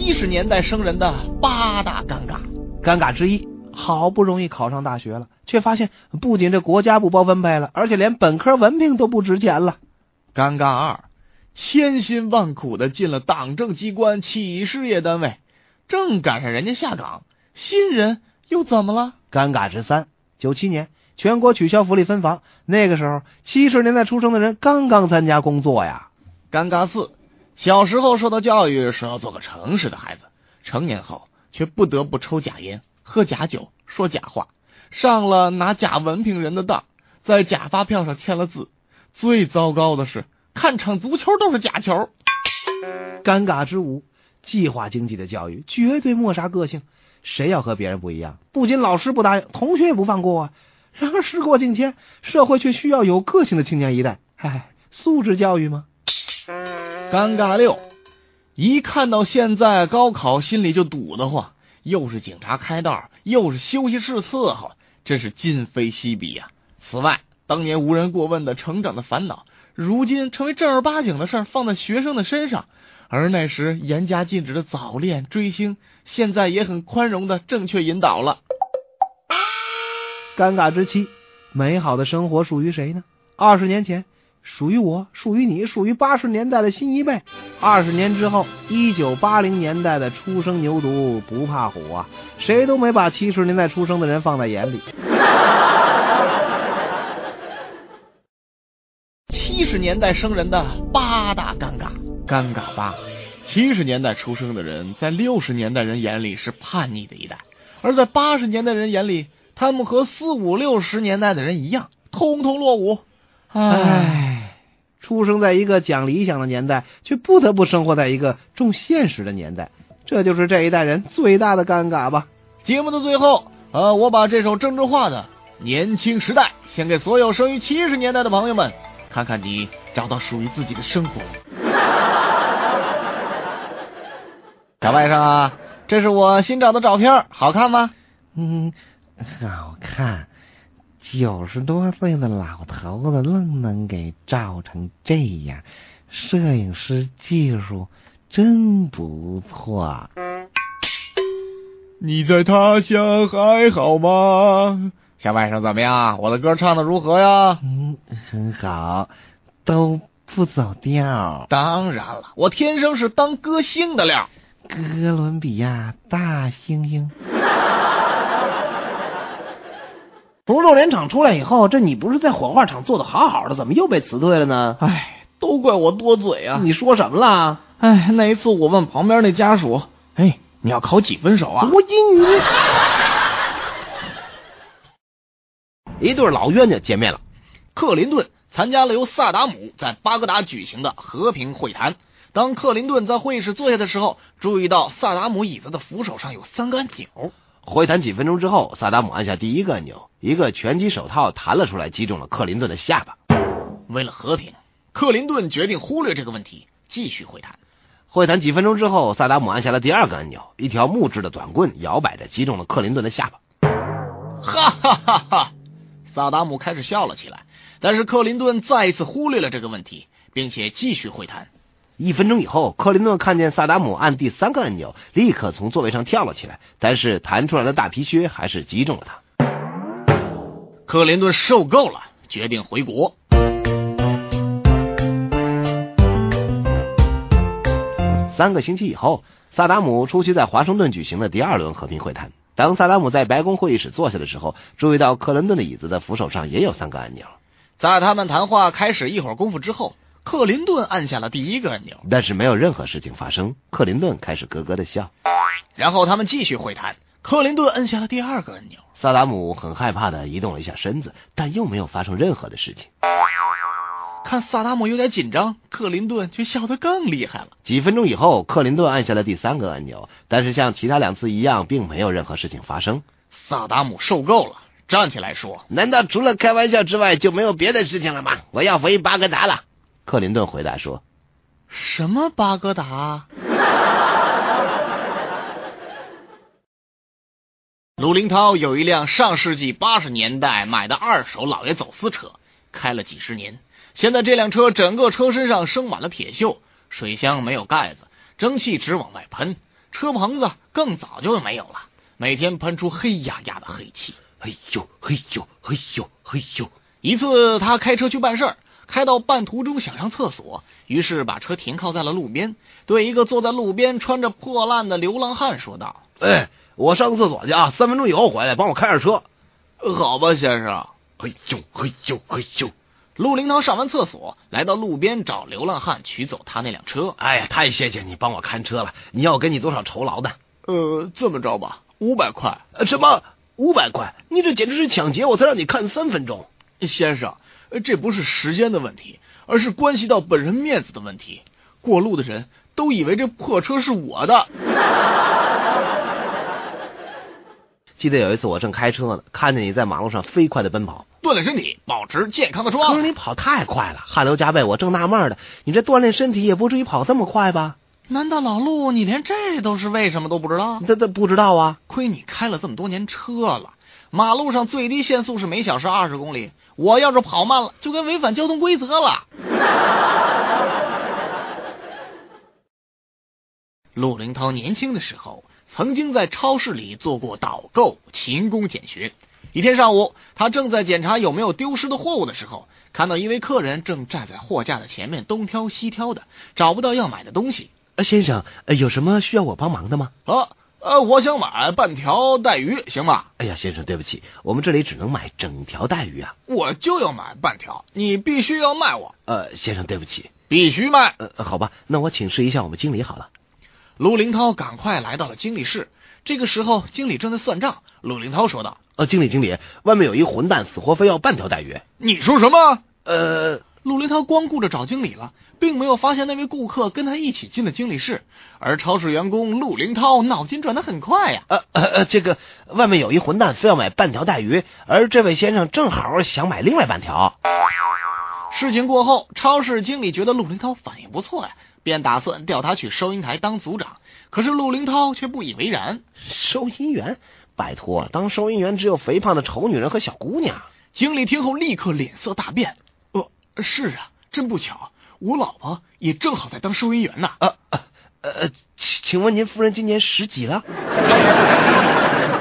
七十年代生人的八大尴尬。尴尬之一，好不容易考上大学了，却发现不仅这国家不包分配了，而且连本科文凭都不值钱了。尴尬二，千辛万苦的进了党政机关、企事业单位，正赶上人家下岗，新人又怎么了？尴尬之三，九七年全国取消福利分房，那个时候七十年代出生的人刚刚参加工作呀。尴尬四，小时候受到教育说要做个诚实的孩子，成年后却不得不抽假烟、喝假酒、说假话，上了拿假文凭人的当，在假发票上签了字。最糟糕的是，看场足球都是假球。尴尬之五，计划经济的教育绝对抹杀个性，谁要和别人不一样，不仅老师不答应，同学也不放过啊。然而时过境迁，社会却需要有个性的青年一代。唉，素质教育吗？尴尬六，一看到现在高考，心里就堵得慌，又是警察开道，又是休息室伺候，真是今非昔比呀。此外，当年无人过问的成长的烦恼，如今成为正儿八经的事儿，放在学生的身上。而那时严加禁止的早恋追星，现在也很宽容的正确引导了。尴尬之七，美好的生活属于谁呢？二十年前属于我，属于你，属于八十年代的新一辈。二十年之后，一九八零年代的初生牛犊不怕虎啊，谁都没把七十年代出生的人放在眼里。七十年代生人的八大尴尬，尴尬八。七十年代出生的人，在六十年代人眼里是叛逆的一代，而在八十年代人眼里，他们和四五六十年代的人一样，通通落伍。唉，出生在一个讲理想的年代，却不得不生活在一个重现实的年代，这就是这一代人最大的尴尬吧。节目的最后，呃，我把这首郑智化的《年轻时代》献给所有生于七十年代的朋友们，看看你找到属于自己的生活。小外甥啊，这是我新找的照片，好看吗？嗯，好看。九十多岁的老头子愣能给照成这样，摄影师技术真不错。你在他乡还好吗？小外甥怎么样？我的歌唱的如何呀？嗯，很好，都不走调。当然了，我天生是当歌星的料。哥伦比亚大猩猩。从肉联厂出来以后，这你不是在火化厂做的好好的，怎么又被辞退了呢？唉，都怪我多嘴啊！你说什么了？唉，那一次我问旁边那家属，哎，你要考几分手啊？我英语。一对老冤家见面了，克林顿参加了由萨达姆在巴格达举行的和平会谈。当克林顿在会议室坐下的时候，注意到萨达姆椅子的扶手上有三个按钮。会谈几分钟之后，萨达姆按下第一个按钮，一个拳击手套弹了出来，击中了克林顿的下巴。为了和平，克林顿决定忽略这个问题，继续会谈。会谈几分钟之后，萨达姆按下了第二个按钮，一条木质的短棍摇摆着，击中了克林顿的下巴。哈哈哈哈！萨达姆开始笑了起来，但是克林顿再一次忽略了这个问题，并且继续会谈。一分钟以后，克林顿看见萨达姆按第三个按钮，立刻从座位上跳了起来。但是弹出来的大皮靴还是击中了他。克林顿受够了，决定回国。三个星期以后，萨达姆出席在华盛顿举行的第二轮和平会谈。当萨达姆在白宫会议室坐下的时候，注意到克林顿的椅子的扶手上也有三个按钮。在他们谈话开始一会儿功夫之后。克林顿按下了第一个按钮，但是没有任何事情发生。克林顿开始咯咯的笑，然后他们继续会谈。克林顿按下了第二个按钮，萨达姆很害怕的移动了一下身子，但又没有发生任何的事情。看萨达姆有点紧张，克林顿却笑得更厉害了。几分钟以后，克林顿按下了第三个按钮，但是像其他两次一样，并没有任何事情发生。萨达姆受够了，站起来说：“难道除了开玩笑之外就没有别的事情了吗？我要回巴格达了。”克林顿回答说：“什么巴格达？” 鲁林涛有一辆上世纪八十年代买的二手老爷走私车，开了几十年。现在这辆车整个车身上生满了铁锈，水箱没有盖子，蒸汽直往外喷，车棚子更早就没有了，每天喷出黑压压的黑气。嘿呦嘿呦嘿呦嘿呦。一次，他开车去办事儿，开到半途中想上厕所，于是把车停靠在了路边，对一个坐在路边穿着破烂的流浪汉说道：“哎，我上个厕所去啊，三分钟以后回来，帮我开下车。”“好吧，先生。”嘿咻嘿咻嘿咻。陆林堂上完厕所，来到路边找流浪汉取走他那辆车。哎呀，太谢谢你帮我看车了！你要给你多少酬劳的？呃，这么着吧，五百块。什么？五百块？你这简直是抢劫！我才让你看三分钟。先生，这不是时间的问题，而是关系到本人面子的问题。过路的人都以为这破车是我的。记得有一次我正开车呢，看见你在马路上飞快的奔跑，锻炼身体，保持健康的状态。可是你跑太快了，汗流浃背。我正纳闷呢，你这锻炼身体也不至于跑这么快吧？难道老陆你连这都是为什么都不知道？这这不知道啊！亏你开了这么多年车了，马路上最低限速是每小时二十公里，我要是跑慢了，就跟违反交通规则了。陆林涛年轻的时候。曾经在超市里做过导购，勤工俭学。一天上午，他正在检查有没有丢失的货物的时候，看到一位客人正站在货架的前面东挑西挑的，找不到要买的东西。先生，有什么需要我帮忙的吗？啊，呃，我想买半条带鱼，行吗？哎呀，先生，对不起，我们这里只能买整条带鱼啊。我就要买半条，你必须要卖我。呃，先生，对不起，必须卖。呃，好吧，那我请示一下我们经理好了。陆林涛赶快来到了经理室。这个时候，经理正在算账。陆林涛说道：“呃，经理，经理，外面有一混蛋，死活非要半条带鱼。”你说什么？呃，陆林涛光顾着找经理了，并没有发现那位顾客跟他一起进了经理室。而超市员工陆林涛脑筋转得很快呀。呃呃呃，这个外面有一混蛋，非要买半条带鱼，而这位先生正好想买另外半条。事情过后，超市经理觉得陆林涛反应不错呀。便打算调他去收银台当组长，可是陆林涛却不以为然。收银员，拜托，当收银员只有肥胖的丑女人和小姑娘。经理听后立刻脸色大变。呃，是啊，真不巧，我老婆也正好在当收银员呢。呃呃呃，请请问您夫人今年十几了？